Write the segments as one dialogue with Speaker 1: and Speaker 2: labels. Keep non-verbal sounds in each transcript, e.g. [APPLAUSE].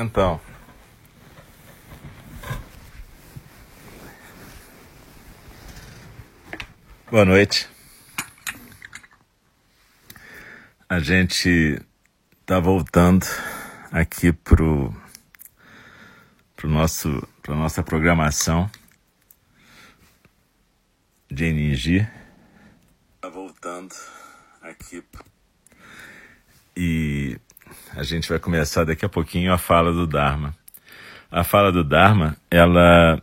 Speaker 1: Então. Boa noite. A gente está voltando aqui pro pro nosso para nossa programação de energia. Tá voltando aqui e a gente vai começar daqui a pouquinho a fala do Dharma. A fala do Dharma, ela,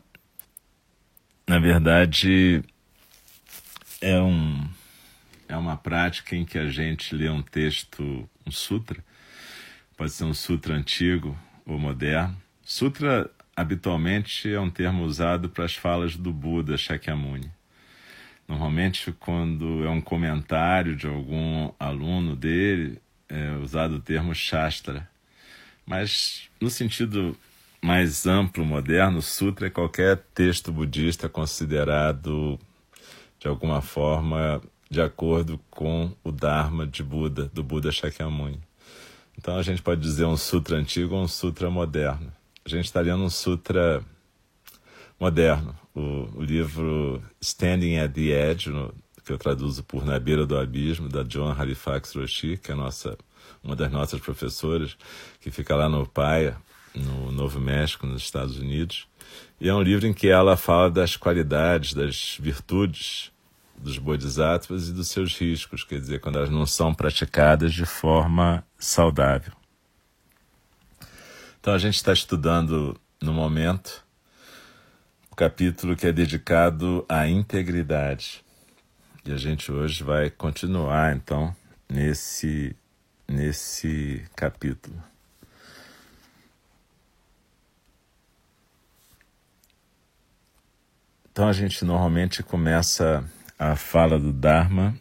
Speaker 1: na verdade, é, um, é uma prática em que a gente lê um texto, um sutra, pode ser um sutra antigo ou moderno. Sutra, habitualmente, é um termo usado para as falas do Buda Shakyamuni. Normalmente, quando é um comentário de algum aluno dele, é usado o termo Shastra. Mas, no sentido mais amplo, moderno, Sutra é qualquer texto budista considerado, de alguma forma, de acordo com o Dharma de Buda, do Buda Shakyamuni. Então a gente pode dizer um sutra antigo ou um sutra moderno. A gente está lendo um sutra moderno, o, o livro Standing at the Edge, no, que eu traduzo por Na Beira do Abismo, da John Halifax Roshi, que é nossa, uma das nossas professoras, que fica lá no Paia, no Novo México, nos Estados Unidos. E é um livro em que ela fala das qualidades, das virtudes dos bodhisattvas e dos seus riscos, quer dizer, quando elas não são praticadas de forma saudável. Então a gente está estudando no momento o capítulo que é dedicado à integridade. E a gente hoje vai continuar então nesse nesse capítulo. Então a gente normalmente começa a fala do Dharma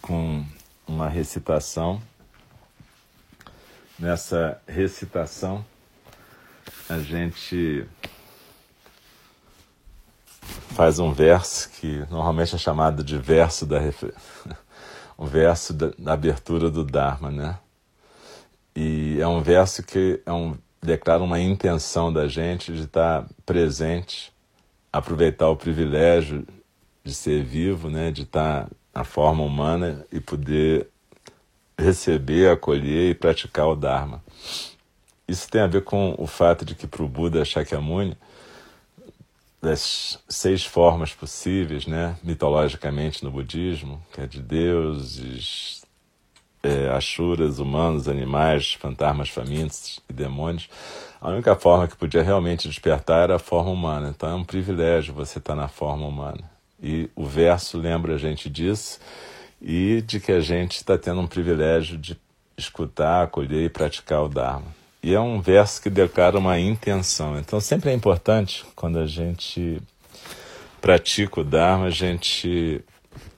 Speaker 1: com uma recitação. Nessa recitação a gente faz um verso que normalmente é chamado de verso da [LAUGHS] um verso da, da, abertura do Dharma, né? E é um verso que é um, declara uma intenção da gente de estar presente, aproveitar o privilégio de ser vivo, né? De estar na forma humana e poder receber, acolher e praticar o Dharma. Isso tem a ver com o fato de que para o Buda Shakyamuni das seis formas possíveis, né, mitologicamente no budismo, que é de deuses, é, ashuras, humanos, animais, fantasmas famintos e demônios, a única forma que podia realmente despertar era a forma humana. Então é um privilégio você estar na forma humana. E o verso lembra a gente disso e de que a gente está tendo um privilégio de escutar, acolher e praticar o Dharma. E é um verso que declara uma intenção. Então sempre é importante quando a gente pratica o Dharma, a gente,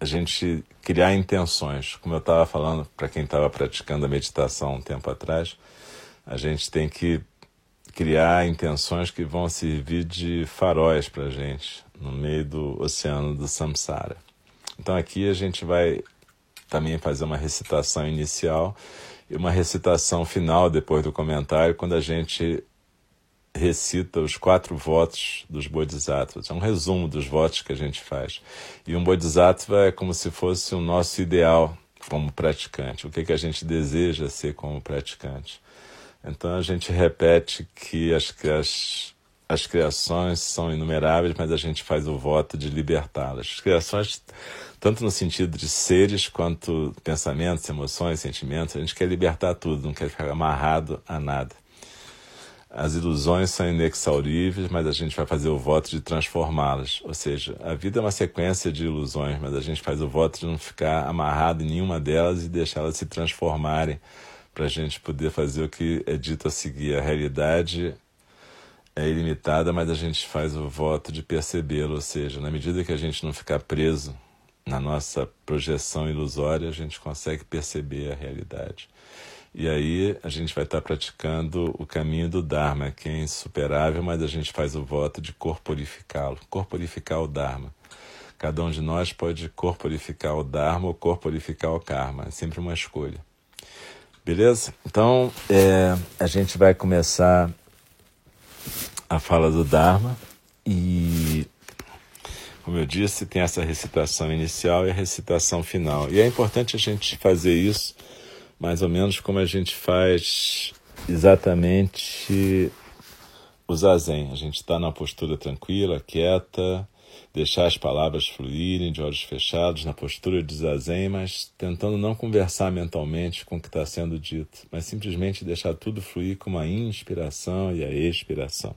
Speaker 1: a gente criar intenções. Como eu estava falando para quem estava praticando a meditação um tempo atrás, a gente tem que criar intenções que vão servir de faróis para a gente no meio do oceano do samsara. Então aqui a gente vai também fazer uma recitação inicial e uma recitação final depois do comentário, quando a gente recita os quatro votos dos bodhisattvas. É um resumo dos votos que a gente faz. E um bodhisattva é como se fosse o nosso ideal como praticante, o que, que a gente deseja ser como praticante. Então a gente repete que as, as, as criações são inumeráveis, mas a gente faz o voto de libertá-las. As criações tanto no sentido de seres quanto pensamentos, emoções, sentimentos. A gente quer libertar tudo, não quer ficar amarrado a nada. As ilusões são inexauríveis, mas a gente vai fazer o voto de transformá-las. Ou seja, a vida é uma sequência de ilusões, mas a gente faz o voto de não ficar amarrado em nenhuma delas e deixá-las se transformarem para a gente poder fazer o que é dito a seguir. A realidade é ilimitada, mas a gente faz o voto de percebê-lo. Ou seja, na medida que a gente não ficar preso na nossa projeção ilusória, a gente consegue perceber a realidade. E aí a gente vai estar praticando o caminho do Dharma, que é insuperável, mas a gente faz o voto de corporificá-lo, corporificar o Dharma. Cada um de nós pode corporificar o Dharma ou corporificar o Karma, é sempre uma escolha. Beleza? Então, é, a gente vai começar a fala do Dharma e, como eu disse, tem essa recitação inicial e a recitação final. E é importante a gente fazer isso mais ou menos como a gente faz exatamente o zazen. A gente está na postura tranquila, quieta, deixar as palavras fluírem de olhos fechados, na postura de zazen, mas tentando não conversar mentalmente com o que está sendo dito, mas simplesmente deixar tudo fluir com a inspiração e a expiração.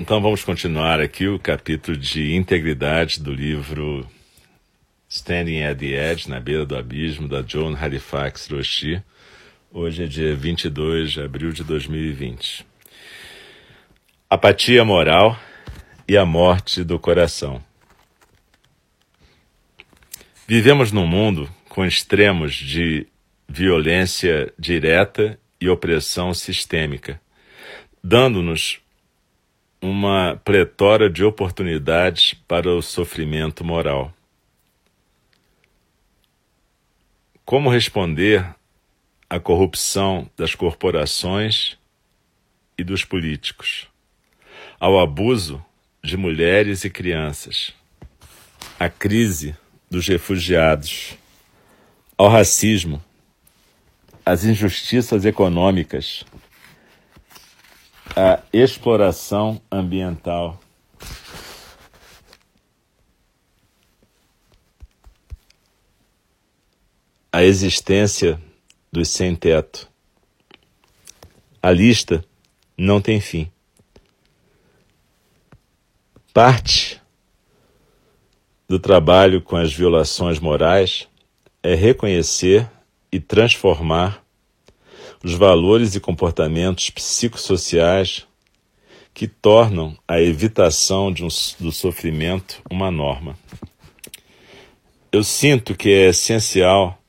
Speaker 1: Então vamos continuar aqui o capítulo de integridade do livro Standing at the Edge, na beira do abismo, da John Halifax Roshi. Hoje é dia 22 de abril de 2020. Apatia moral e a morte do coração. Vivemos num mundo com extremos de violência direta e opressão sistêmica, dando-nos uma pletora de oportunidades para o sofrimento moral. Como responder à corrupção das corporações e dos políticos, ao abuso de mulheres e crianças, à crise dos refugiados, ao racismo, às injustiças econômicas, à exploração ambiental. A existência dos sem-teto. A lista não tem fim. Parte do trabalho com as violações morais é reconhecer e transformar os valores e comportamentos psicossociais que tornam a evitação um, do sofrimento uma norma. Eu sinto que é essencial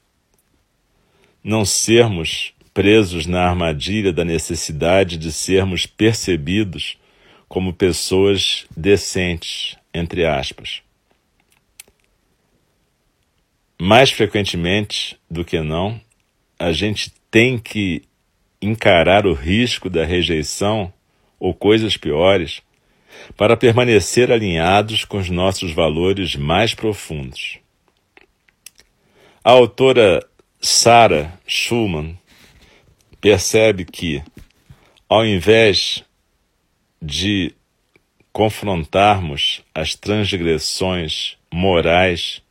Speaker 1: não sermos presos na armadilha da necessidade de sermos percebidos como pessoas decentes, entre aspas. Mais frequentemente do que não, a gente tem que encarar o risco da rejeição ou coisas piores para permanecer alinhados com os nossos valores mais profundos. A autora Sarah Schumann percebe que, ao invés de confrontarmos as transgressões morais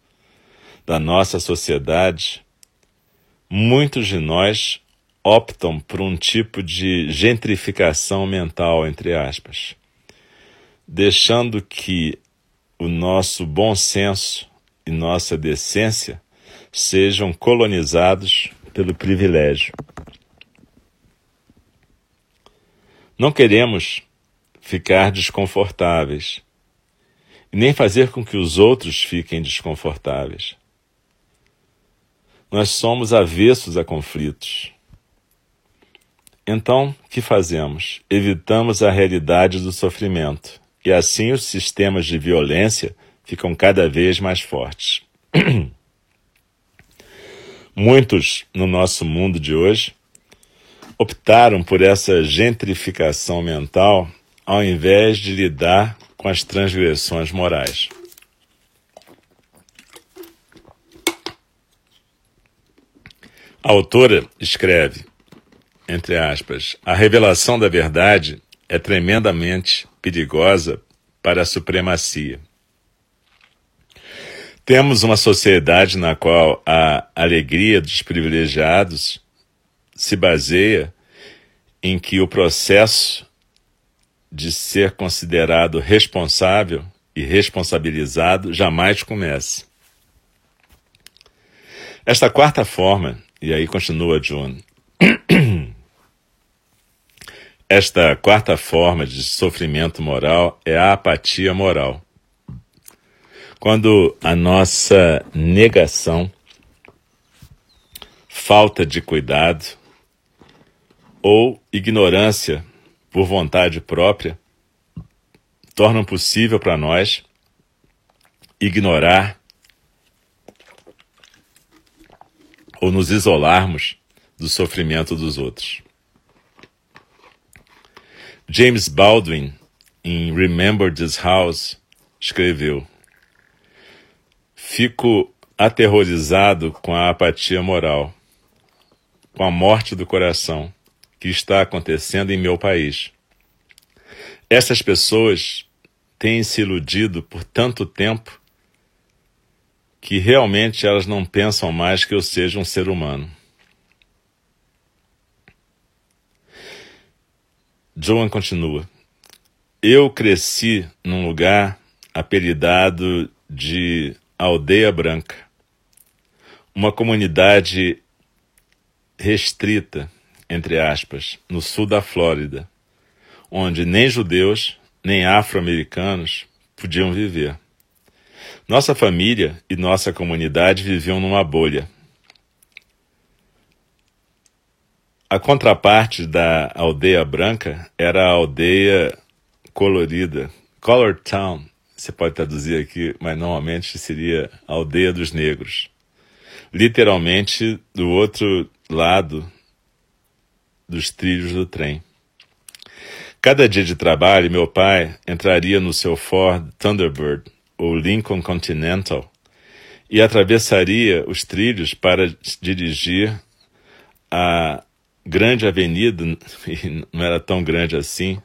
Speaker 1: da nossa sociedade, muitos de nós optam por um tipo de gentrificação mental, entre aspas, deixando que o nosso bom senso e nossa decência sejam colonizados pelo privilégio. Não queremos ficar desconfortáveis, nem fazer com que os outros fiquem desconfortáveis. Nós somos avessos a conflitos. Então, que fazemos? Evitamos a realidade do sofrimento e assim os sistemas de violência ficam cada vez mais fortes. [CLEARS THROAT] Muitos no nosso mundo de hoje optaram por essa gentrificação mental ao invés de lidar com as transgressões morais. A autora escreve, entre aspas, a revelação da verdade é tremendamente perigosa para a supremacia. Temos uma sociedade na qual a alegria dos privilegiados se baseia em que o processo de ser considerado responsável e responsabilizado jamais comece. Esta quarta forma, e aí continua John, [CLEARS THROAT] esta quarta forma de sofrimento moral é a apatia moral. Quando a nossa negação, falta de cuidado ou ignorância por vontade própria tornam possível para nós ignorar ou nos isolarmos do sofrimento dos outros. James Baldwin, em Remember This House, escreveu: Fico aterrorizado com a apatia moral, com a morte do coração que está acontecendo em meu país. Essas pessoas têm se iludido por tanto tempo que realmente elas não pensam mais que eu seja um ser humano. Joan continua. Eu cresci num lugar apelidado de Aldeia Branca, uma comunidade restrita, entre aspas, no sul da Flórida, onde nem judeus nem afro-americanos podiam viver. Nossa família e nossa comunidade viviam numa bolha A contraparte da aldeia branca era a aldeia colorida, Color Town, você pode traduzir aqui, mas normalmente seria aldeia dos negros. Literalmente do outro lado dos trilhos do trem. Cada dia de trabalho, meu pai entraria no seu Ford Thunderbird ou Lincoln Continental e atravessaria os trilhos para dirigir a grande avenida, [LAUGHS] e não era tão grande assim,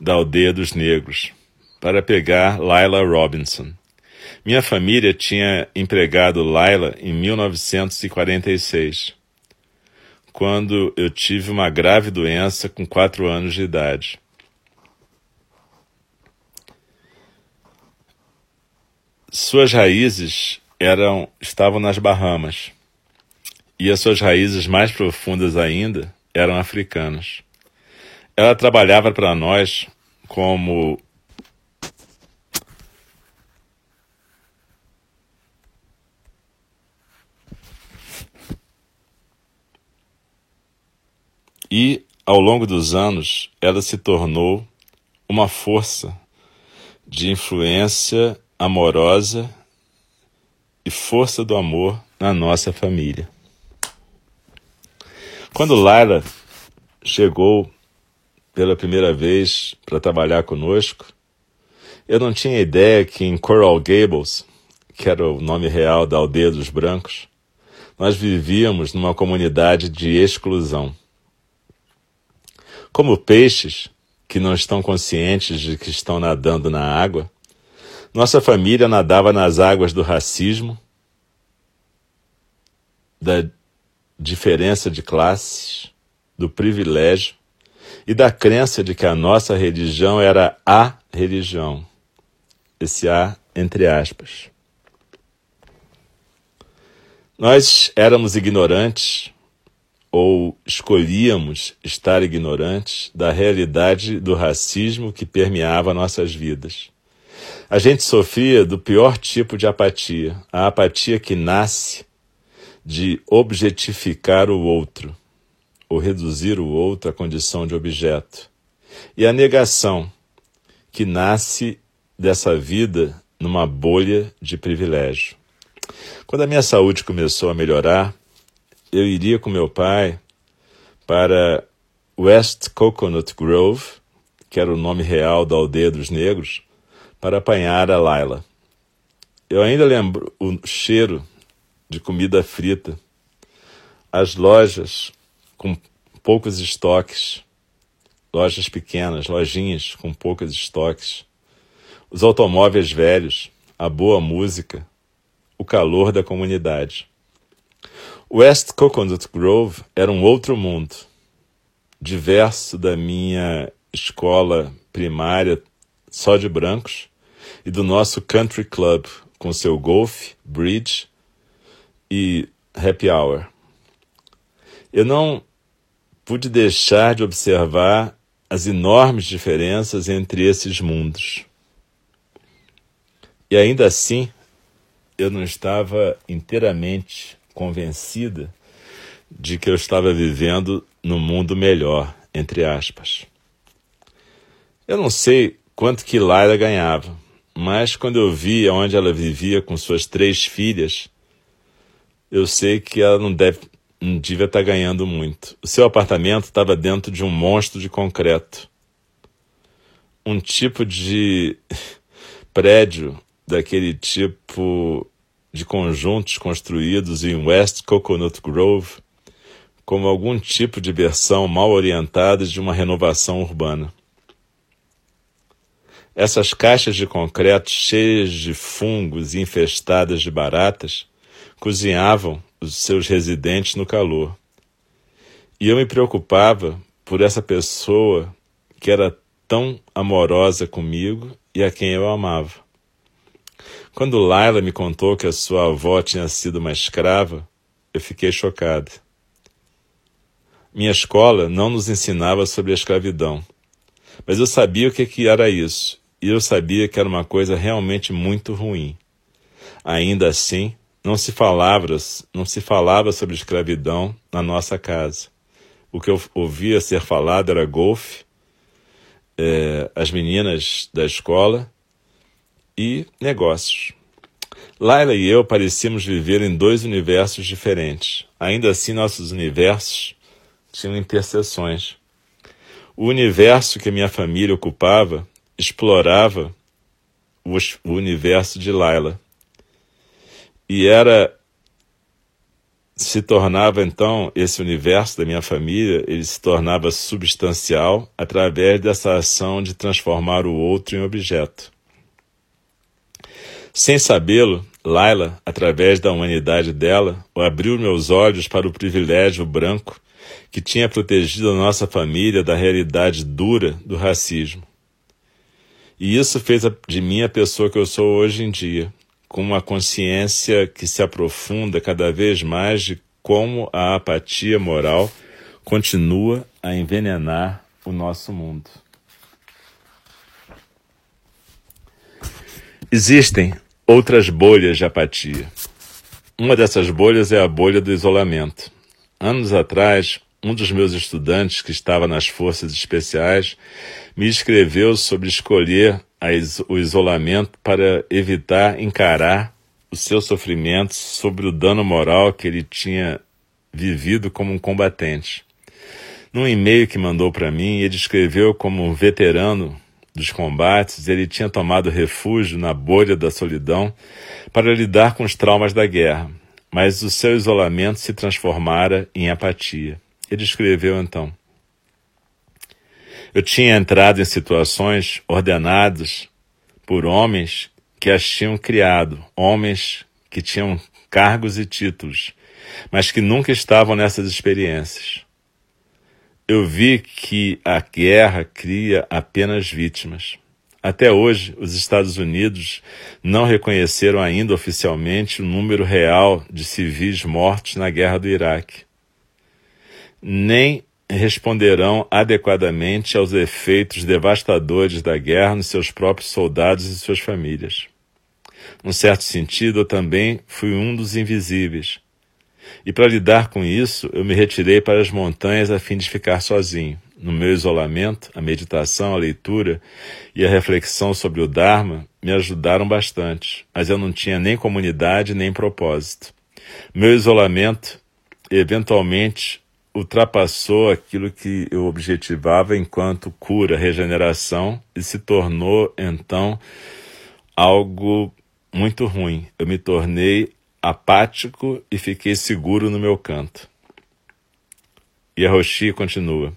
Speaker 1: da aldeia dos negros, para pegar Lila Robinson. Minha família tinha empregado Lila em 1946, quando eu tive uma grave doença com quatro anos de idade. Suas raízes eram estavam nas Bahamas e as suas raízes mais profundas ainda eram africanas. Ela trabalhava para nós como E, ao longo dos anos, ela se tornou uma força de influência amorosa e força do amor na nossa família. Quando Laila chegou pela primeira vez para trabalhar conosco, eu não tinha ideia que em Coral Gables, que era o nome real da aldeia dos brancos, nós vivíamos numa comunidade de exclusão. Como peixes que não estão conscientes de que estão nadando na água, nossa família nadava nas águas do racismo, da diferença de classes, do privilégio e da crença de que a nossa religião era a religião. Esse A entre aspas. Nós éramos ignorantes ou escolhíamos estar ignorantes da realidade do racismo que permeava nossas vidas. A gente sofria do pior tipo de apatia, a apatia que nasce de objetificar o outro, ou reduzir o outro à condição de objeto, e a negação, que nasce dessa vida numa bolha de privilégio. Quando a minha saúde começou a melhorar, eu iria com meu pai para West Coconut Grove, que era o nome real da aldeia dos negros, para apanhar a Laila. Eu ainda lembro o cheiro de comida frita, as lojas com poucos estoques, lojas pequenas, lojinhas com poucos estoques, os automóveis velhos, a boa música, o calor da comunidade. West Coconut Grove era um outro mundo, diverso da minha escola primária só de brancos e do nosso country club com seu golfe, bridge e happy hour. Eu não pude deixar de observar as enormes diferenças entre esses mundos. E ainda assim, eu não estava inteiramente convencida de que eu estava vivendo no mundo melhor, entre aspas. Eu não sei quanto que Laila ganhava, mas quando eu vi onde ela vivia com suas três filhas, eu sei que ela não deve não devia estar ganhando muito. O seu apartamento estava dentro de um monstro de concreto. Um tipo de [LAUGHS] prédio daquele tipo de conjuntos construídos em West Coconut Grove, como algum tipo de versão mal orientada de uma renovação urbana. Essas caixas de concreto cheias de fungos e infestadas de baratas cozinhavam os seus residentes no calor. E eu me preocupava por essa pessoa que era tão amorosa comigo e a quem eu amava. Quando Laila me contou que a sua avó tinha sido uma escrava, eu fiquei chocado. Minha escola não nos ensinava sobre a escravidão, mas eu sabia o que era isso, e eu sabia que era uma coisa realmente muito ruim. Ainda assim, não se falava, não se falava sobre escravidão na nossa casa. O que eu ouvia ser falado era golfe, é, as meninas da escola e negócios. Laila e eu parecíamos viver em dois universos diferentes. Ainda assim, nossos universos tinham interseções. O universo que minha família ocupava explorava o universo de Laila e era se tornava então esse universo da minha família, ele se tornava substancial através dessa ação de transformar o outro em objeto. Sem sabê-lo, Laila, através da humanidade dela, abriu meus olhos para o privilégio branco que tinha protegido a nossa família da realidade dura do racismo. E isso fez de mim a pessoa que eu sou hoje em dia, com uma consciência que se aprofunda cada vez mais de como a apatia moral continua a envenenar o nosso mundo. Existem outras bolhas de apatia. Uma dessas bolhas é a bolha do isolamento. Anos atrás, um dos meus estudantes, que estava nas forças especiais, me escreveu sobre escolher o isolamento para evitar encarar o seu sofrimento sobre o dano moral que ele tinha vivido como um combatente. Num e-mail que mandou para mim, ele escreveu como um veterano dos combates, ele tinha tomado refúgio na bolha da solidão para lidar com os traumas da guerra, mas o seu isolamento se transformara em apatia. Ele escreveu então: eu tinha entrado em situações ordenadas por homens que as tinham criado, homens que tinham cargos e títulos, mas que nunca estavam nessas experiências. Eu vi que a guerra cria apenas vítimas. Até hoje, os Estados Unidos não reconheceram ainda oficialmente o número real de civis mortos na guerra do Iraque. Nem responderão adequadamente aos efeitos devastadores da guerra nos seus próprios soldados e suas famílias. Num certo sentido, eu também fui um dos invisíveis. E para lidar com isso, eu me retirei para as montanhas a fim de ficar sozinho. no meu isolamento, a meditação, a leitura e a reflexão sobre o Dharma me ajudaram bastante, mas eu não tinha nem comunidade nem propósito. Meu isolamento eventualmente ultrapassou aquilo que eu objetivava enquanto cura, regeneração e se tornou então algo muito ruim. Eu me tornei apático e fiquei seguro no meu canto. E a Roshi continua.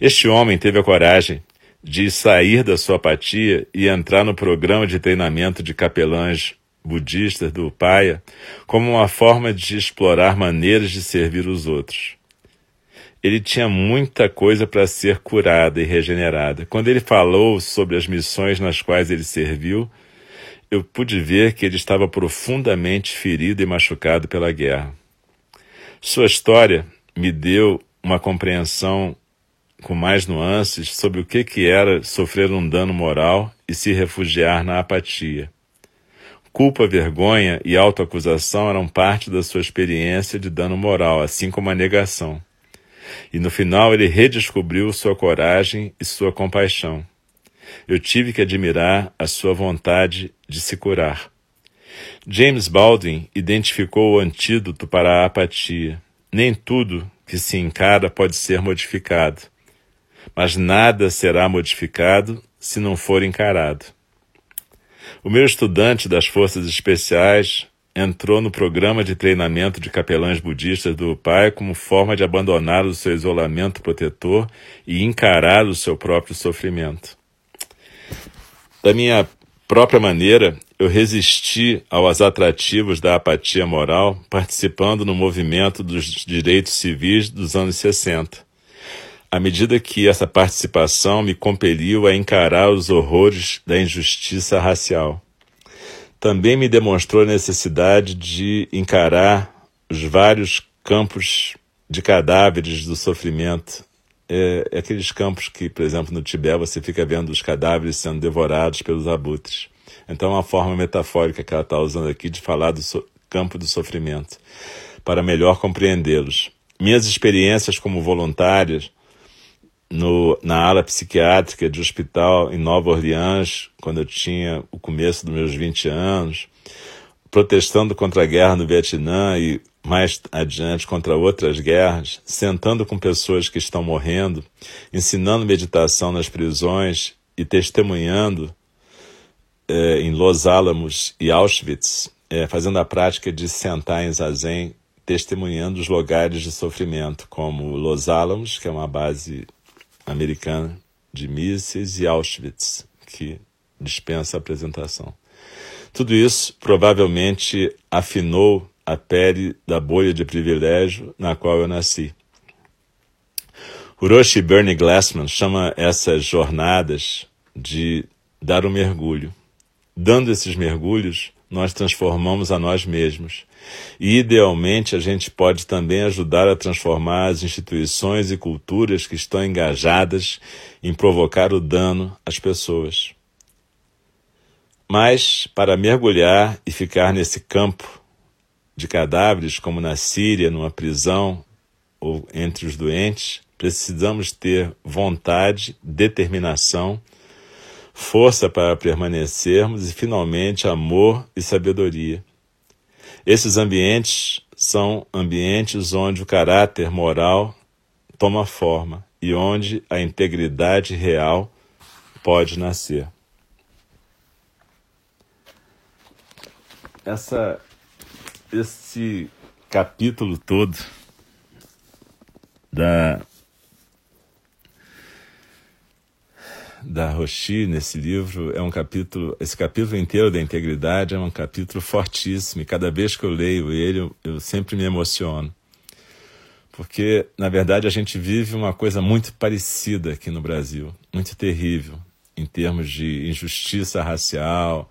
Speaker 1: Este homem teve a coragem de sair da sua apatia e entrar no programa de treinamento de capelães budistas do Paia como uma forma de explorar maneiras de servir os outros. Ele tinha muita coisa para ser curada e regenerada. Quando ele falou sobre as missões nas quais ele serviu, eu pude ver que ele estava profundamente ferido e machucado pela guerra. Sua história me deu uma compreensão com mais nuances sobre o que, que era sofrer um dano moral e se refugiar na apatia. Culpa, vergonha e autoacusação eram parte da sua experiência de dano moral, assim como a negação. E no final ele redescobriu sua coragem e sua compaixão. Eu tive que admirar a sua vontade de se curar. James Baldwin identificou o antídoto para a apatia. Nem tudo que se encara pode ser modificado, mas nada será modificado se não for encarado. O meu estudante das Forças Especiais entrou no programa de treinamento de capelães budistas do pai como forma de abandonar o seu isolamento protetor e encarar o seu próprio sofrimento. Da minha própria maneira, eu resisti aos atrativos da apatia moral, participando no movimento dos direitos civis dos anos 60. À medida que essa participação me compeliu a encarar os horrores da injustiça racial. Também me demonstrou a necessidade de encarar os vários campos de cadáveres do sofrimento é, é, aqueles campos que, por exemplo, no Tibete você fica vendo os cadáveres sendo devorados pelos abutres. Então, é uma forma metafórica que ela está usando aqui de falar do so campo do sofrimento, para melhor compreendê-los. Minhas experiências como voluntárias no, na ala psiquiátrica de hospital em Nova Orleans, quando eu tinha o começo dos meus 20 anos, protestando contra a guerra no Vietnã e mais adiante contra outras guerras, sentando com pessoas que estão morrendo, ensinando meditação nas prisões e testemunhando eh, em Los Alamos e Auschwitz, eh, fazendo a prática de sentar em zazen, testemunhando os lugares de sofrimento, como Los Alamos, que é uma base americana de mísseis, e Auschwitz, que dispensa a apresentação. Tudo isso provavelmente afinou a pele da bolha de privilégio na qual eu nasci. Hiroshi Bernie Glassman chama essas jornadas de dar um mergulho. Dando esses mergulhos, nós transformamos a nós mesmos. E, idealmente, a gente pode também ajudar a transformar as instituições e culturas que estão engajadas em provocar o dano às pessoas. Mas, para mergulhar e ficar nesse campo de cadáveres, como na Síria, numa prisão ou entre os doentes, precisamos ter vontade, determinação, força para permanecermos e, finalmente, amor e sabedoria. Esses ambientes são ambientes onde o caráter moral toma forma e onde a integridade real pode nascer. essa, esse capítulo todo da da Roshi nesse livro é um capítulo, esse capítulo inteiro da integridade é um capítulo fortíssimo e cada vez que eu leio ele eu, eu sempre me emociono. Porque, na verdade, a gente vive uma coisa muito parecida aqui no Brasil, muito terrível, em termos de injustiça racial,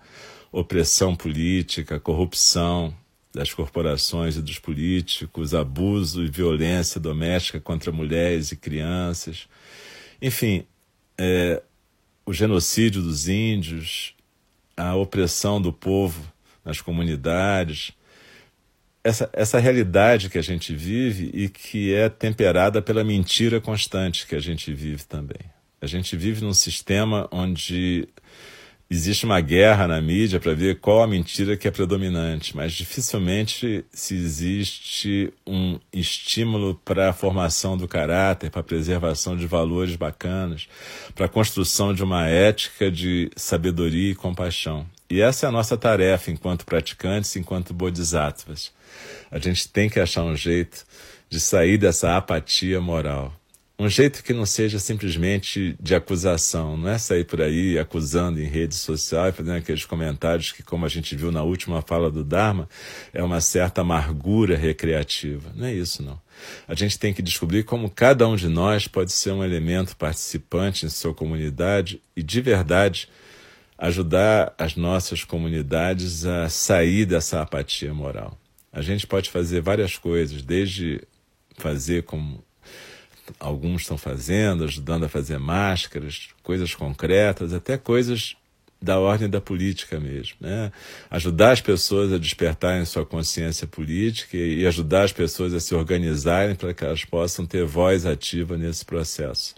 Speaker 1: opressão política, corrupção das corporações e dos políticos, abuso e violência doméstica contra mulheres e crianças, enfim, é, o genocídio dos índios, a opressão do povo nas comunidades, essa, essa realidade que a gente vive e que é temperada pela mentira constante que a gente vive também. A gente vive num sistema onde existe uma guerra na mídia para ver qual a mentira que é predominante, mas dificilmente se existe um estímulo para a formação do caráter, para a preservação de valores bacanas, para a construção de uma ética de sabedoria e compaixão. E essa é a nossa tarefa enquanto praticantes, enquanto bodhisattvas. A gente tem que achar um jeito de sair dessa apatia moral. Um jeito que não seja simplesmente de acusação, não é sair por aí acusando em rede social e fazendo aqueles comentários que, como a gente viu na última fala do Dharma, é uma certa amargura recreativa. Não é isso, não. A gente tem que descobrir como cada um de nós pode ser um elemento participante em sua comunidade e, de verdade, ajudar as nossas comunidades a sair dessa apatia moral. A gente pode fazer várias coisas, desde fazer como alguns estão fazendo, ajudando a fazer máscaras, coisas concretas, até coisas da ordem da política mesmo. Né? Ajudar as pessoas a despertarem sua consciência política e ajudar as pessoas a se organizarem para que elas possam ter voz ativa nesse processo.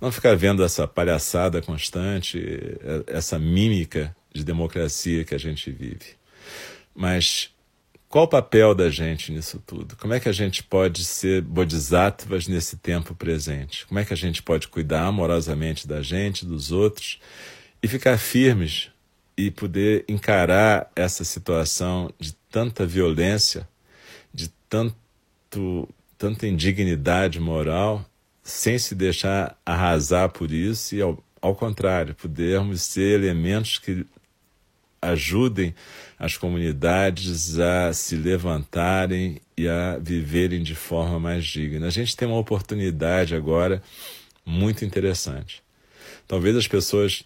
Speaker 1: Não ficar vendo essa palhaçada constante, essa mímica de democracia que a gente vive. Mas qual o papel da gente nisso tudo? Como é que a gente pode ser bodhisattvas nesse tempo presente? Como é que a gente pode cuidar amorosamente da gente, dos outros e ficar firmes e poder encarar essa situação de tanta violência, de tanto, tanta indignidade moral, sem se deixar arrasar por isso e, ao, ao contrário, podermos ser elementos que ajudem as comunidades a se levantarem e a viverem de forma mais digna. A gente tem uma oportunidade agora muito interessante. Talvez as pessoas,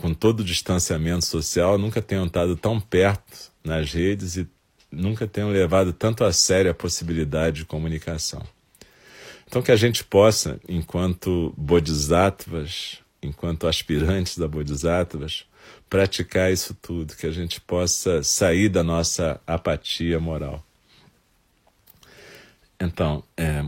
Speaker 1: com todo o distanciamento social, nunca tenham estado tão perto nas redes e nunca tenham levado tanto a sério a possibilidade de comunicação. Então, que a gente possa, enquanto bodhisattvas, enquanto aspirantes da bodhisattvas, praticar isso tudo, que a gente possa sair da nossa apatia moral. Então, é,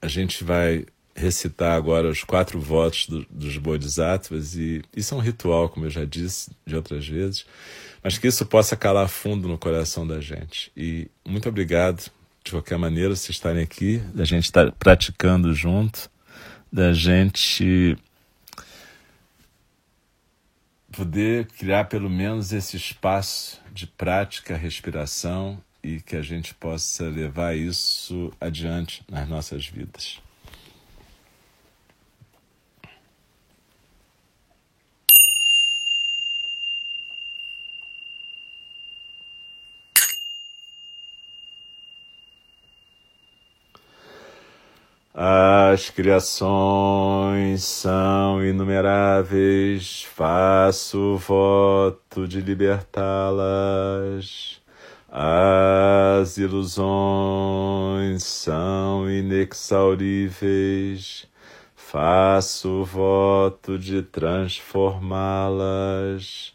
Speaker 1: a gente vai recitar agora os quatro votos do, dos Bodhisattvas, e isso é um ritual, como eu já disse de outras vezes, mas que isso possa calar fundo no coração da gente. E muito obrigado, de qualquer maneira, vocês estarem aqui, da gente estar praticando junto, da gente poder criar pelo menos esse espaço de prática, respiração e que a gente possa levar isso adiante nas nossas vidas. As criações são inumeráveis, faço voto de libertá-las. As ilusões são inexauríveis, faço voto de transformá-las.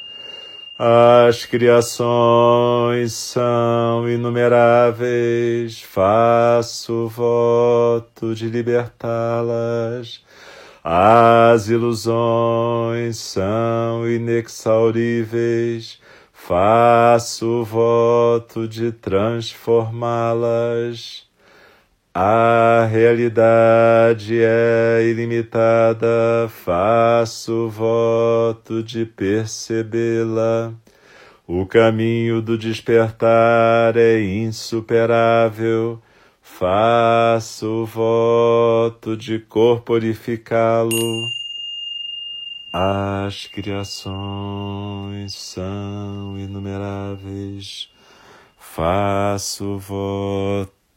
Speaker 1: As criações são inumeráveis, faço voto de libertá-las. As ilusões são inexauríveis, faço voto de transformá-las. A realidade é ilimitada, faço voto de percebê-la. O caminho do despertar é insuperável, faço voto de corporificá-lo. As criações são inumeráveis, faço voto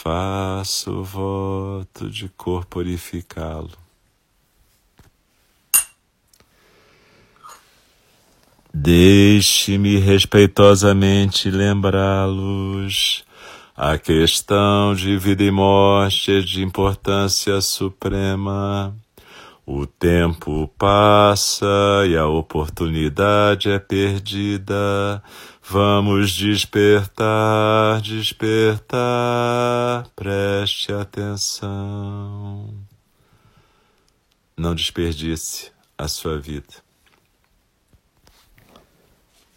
Speaker 1: Faço voto de corporificá-lo. Deixe-me respeitosamente lembrá-los. A questão de vida e morte é de importância suprema. O tempo passa e a oportunidade é perdida. Vamos despertar, despertar. Preste atenção. Não desperdice a sua vida.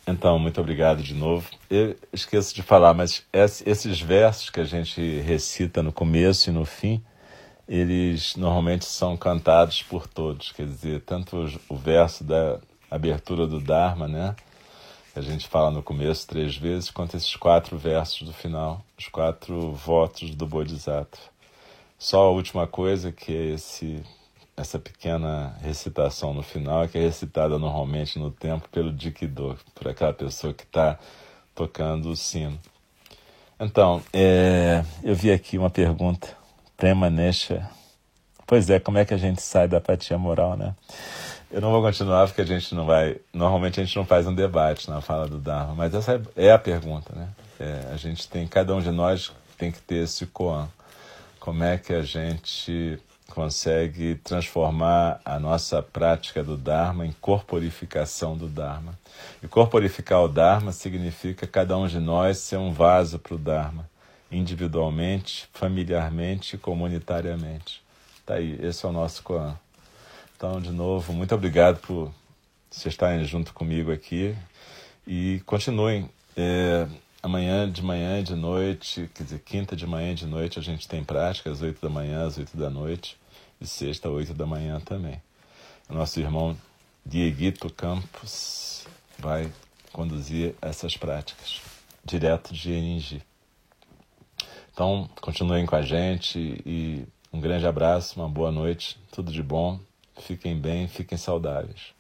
Speaker 1: Então, muito obrigado de novo. Eu esqueço de falar, mas esses versos que a gente recita no começo e no fim, eles normalmente são cantados por todos. Quer dizer, tanto o verso da abertura do Dharma, né? Que a gente fala no começo três vezes, quanto esses quatro versos do final, os quatro votos do Bodhisattva. Só a última coisa, que é esse essa pequena recitação no final, que é recitada normalmente no tempo pelo Dikido, por aquela pessoa que está tocando o sino. Então, é, eu vi aqui uma pergunta, Prema Nesha. Pois é, como é que a gente sai da apatia moral, né? Eu não vou continuar porque a gente não vai. Normalmente a gente não faz um debate na fala do Dharma, mas essa é a pergunta, né? É, a gente tem, cada um de nós tem que ter esse koan. Como é que a gente consegue transformar a nossa prática do Dharma em corporificação do Dharma. E corporificar o Dharma significa cada um de nós ser um vaso para o Dharma, individualmente, familiarmente e comunitariamente. Tá aí, esse é o nosso Koan. Então, de novo, muito obrigado por vocês estarem junto comigo aqui e continuem. É, amanhã de manhã e de noite, quer dizer, quinta de manhã e de noite a gente tem prática, às oito da manhã, às oito da noite de sexta oito da manhã também. O nosso irmão Dieguito Campos vai conduzir essas práticas, direto de Eningi. Então, continuem com a gente e um grande abraço, uma boa noite, tudo de bom, fiquem bem, fiquem saudáveis.